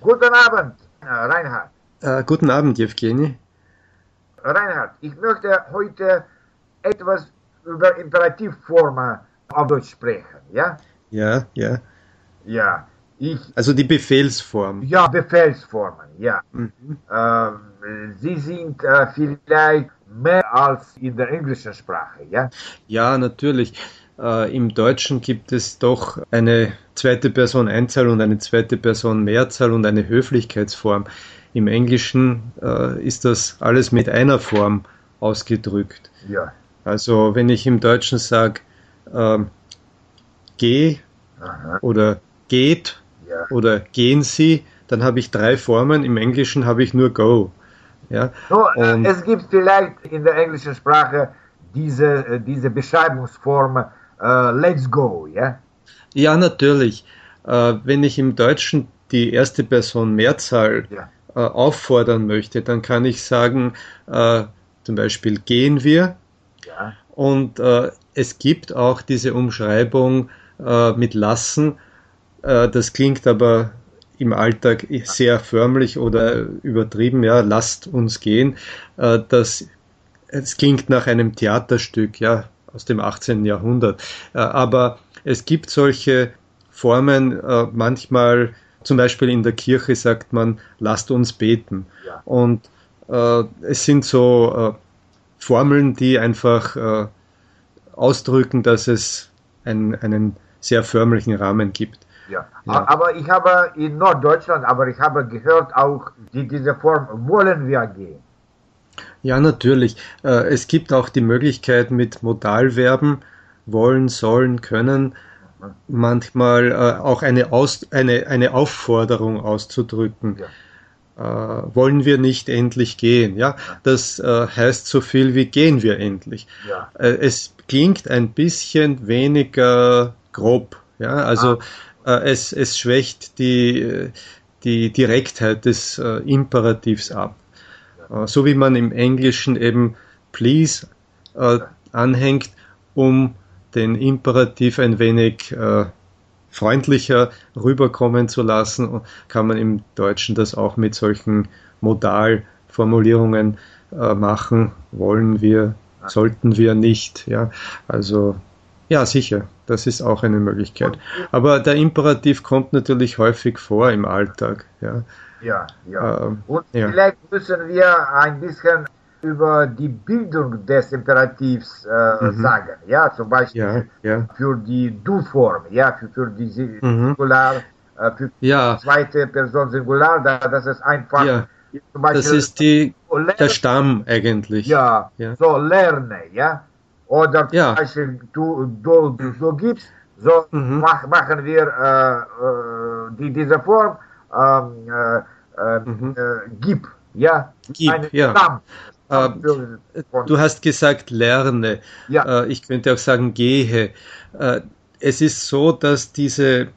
Guten Abend, Reinhard. Äh, guten Abend, Evgeny. Reinhard, ich möchte heute etwas über Imperativformen auf Deutsch sprechen, ja? Ja, ja. Ja. Ich, also die Befehlsform. Ja, Befehlsformen, ja. Mhm. Ähm, sie sind äh, vielleicht mehr als in der englischen Sprache, ja? Ja, natürlich. Äh, Im Deutschen gibt es doch eine zweite Person Einzahl und eine zweite Person Mehrzahl und eine Höflichkeitsform. Im Englischen äh, ist das alles mit einer Form ausgedrückt. Ja. Also wenn ich im Deutschen sage, äh, geh Aha. oder geht ja. oder gehen Sie, dann habe ich drei Formen. Im Englischen habe ich nur go. Ja? So, äh, es gibt vielleicht in der englischen Sprache diese, äh, diese Beschreibungsform uh, let's go, ja? Ja, natürlich. Äh, wenn ich im Deutschen die erste Person Mehrzahl ja äh, auffordern möchte, dann kann ich sagen, zum Beispiel gehen wir. Ja. Und es gibt auch diese Umschreibung mit lassen. Das klingt aber im Alltag sehr förmlich oder übertrieben, ja, lasst uns gehen. Das, es klingt nach einem Theaterstück, ja, aus dem 18. Jahrhundert. aber es gibt solche Formen, manchmal zum Beispiel in der Kirche sagt man, lasst uns beten. Ja. Und äh, es sind so äh, Formeln, die einfach äh, ausdrücken, dass es ein, einen sehr förmlichen Rahmen gibt. Ja. ja. Aber ich habe in Norddeutschland, aber ich habe gehört auch die, diese Form wollen wir gehen. Ja, natürlich. Äh, es gibt auch die Möglichkeit mit Modalverben wollen, sollen, können manchmal äh, auch eine, Aus, eine, eine Aufforderung auszudrücken. Ja. Äh, wollen wir nicht endlich gehen? Ja, das äh, heißt so viel wie gehen wir endlich. Ja. Äh, es klingt ein bisschen weniger grob. Ja, also ah. Es, es schwächt die, die Direktheit des Imperativs ab. Ja. so wie man im Englischen eben please anhängt, um den Imperativ ein wenig äh, freundlicher rüberkommen zu lassen, kann man im Deutschen das auch mit solchen Modalformulierungen äh, machen. Wollen wir, sollten wir nicht. Ja, also ja, sicher, das ist auch eine Möglichkeit. Aber der Imperativ kommt natürlich häufig vor im Alltag. Ja, ja. ja. Ähm, Und vielleicht ja. müssen wir ein bisschen über die Bildung des Imperativs äh, mhm. sagen. Ja, zum Beispiel ja, ja. für die Du-Form, ja, für, für die mhm. Singular, äh, für ja. die zweite Person Singular, da, das ist einfach. Ja. Beispiel, das ist die, der Stamm eigentlich. Ja, ja, so lerne, ja. Oder ja. Beispiel, du, du, du, du gibst, so mhm. mach, machen wir äh, äh die, diese Form, ähm, äh, äh, mhm. gib, ja. Gib, ja. Stamm. Äh, du hast gesagt, lerne. Ja. Äh, ich könnte auch sagen, gehe. Äh, es ist so, dass diese,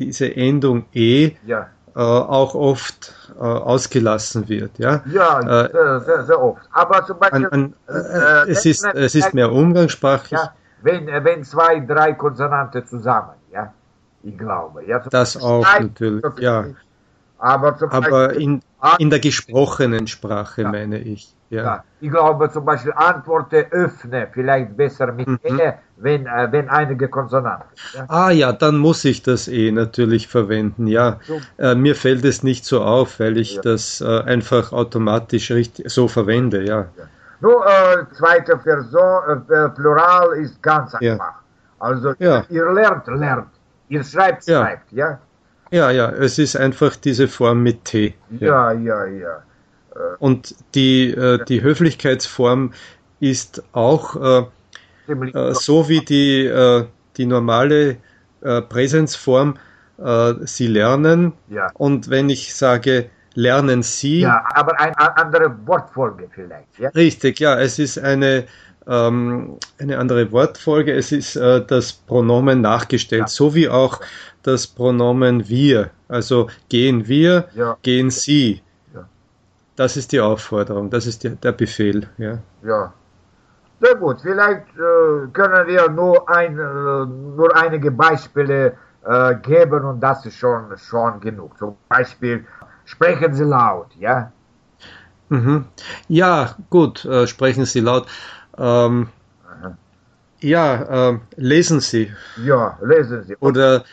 diese Endung e ja. Auch oft ausgelassen wird. Ja, ja sehr, sehr, sehr oft. Aber zum Beispiel. An, an, es, ist, es ist mehr umgangssprachlich. Ja, wenn, wenn zwei, drei Konsonanten zusammen, ja, ich glaube. Ja, das auch natürlich, ja. Aber, Aber in, in der gesprochenen Sprache ja. meine ich. Ja. ja. Ich glaube zum Beispiel Antworte öffne, vielleicht besser mit mhm. E, wenn, äh, wenn einige Konsonanten. Ja. Ah ja, dann muss ich das E natürlich verwenden, ja. Äh, mir fällt es nicht so auf, weil ich ja. das äh, einfach automatisch richtig, so verwende, ja. ja. Nur äh, zweite Person, äh, Plural ist ganz einfach. Also ihr lernt, lernt. Ihr schreibt, schreibt, ja. Ja, ja, es ist einfach diese Form mit T. Ja, ja, ja. Und die, äh, die Höflichkeitsform ist auch äh, so wie die, äh, die normale äh, Präsenzform, äh, Sie lernen. Ja. Und wenn ich sage, lernen Sie. Ja, aber eine andere Wortfolge vielleicht. Ja? Richtig, ja, es ist eine, ähm, eine andere Wortfolge. Es ist äh, das Pronomen nachgestellt, ja. so wie auch das Pronomen wir. Also gehen wir, ja. gehen Sie. Das ist die Aufforderung, das ist die, der Befehl. Ja. ja. Sehr gut, vielleicht äh, können wir nur, ein, äh, nur einige Beispiele äh, geben und das ist schon, schon genug. Zum Beispiel sprechen Sie laut, ja? Mhm. Ja, gut, äh, sprechen Sie laut. Ähm, ja, äh, lesen Sie. Ja, lesen Sie. Oder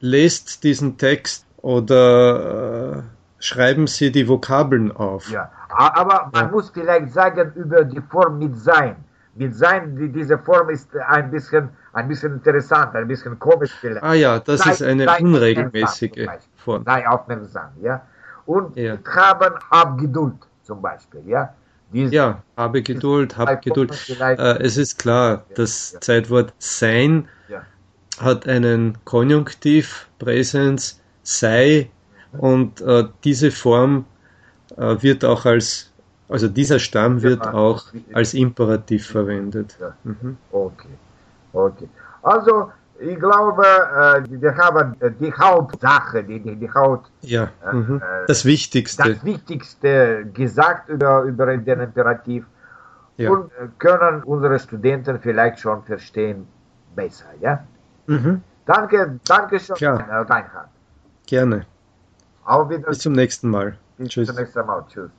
lest diesen Text oder äh, schreiben Sie die Vokabeln auf. Ja, aber man ja. muss vielleicht sagen über die Form mit sein. Mit sein, die, diese Form ist ein bisschen, ein bisschen interessant, ein bisschen komisch vielleicht. Ah ja, das sei, ist eine unregelmäßige Form. Sei aufmerksam, ja. Und ja. haben hab Geduld zum Beispiel, ja. Diese, ja, habe Geduld, hab Geduld. Äh, es ist klar, das ja. Zeitwort sein ja. hat einen Konjunktiv, Präsens, sei und äh, diese Form äh, wird auch als, also dieser Stamm wird auch als Imperativ verwendet. Mhm. Okay, okay. Also ich glaube, äh, wir haben die Hauptsache, die, die, die Haupt, ja, äh, mhm. das Wichtigste. Das Wichtigste gesagt über, über den Imperativ ja. und können unsere Studenten vielleicht schon verstehen besser, ja? Mhm. Danke, danke schön, Reinhard. Gerne. Bis zum nächsten Mal. Bis Tschüss. zum nächsten Mal. Tschüss.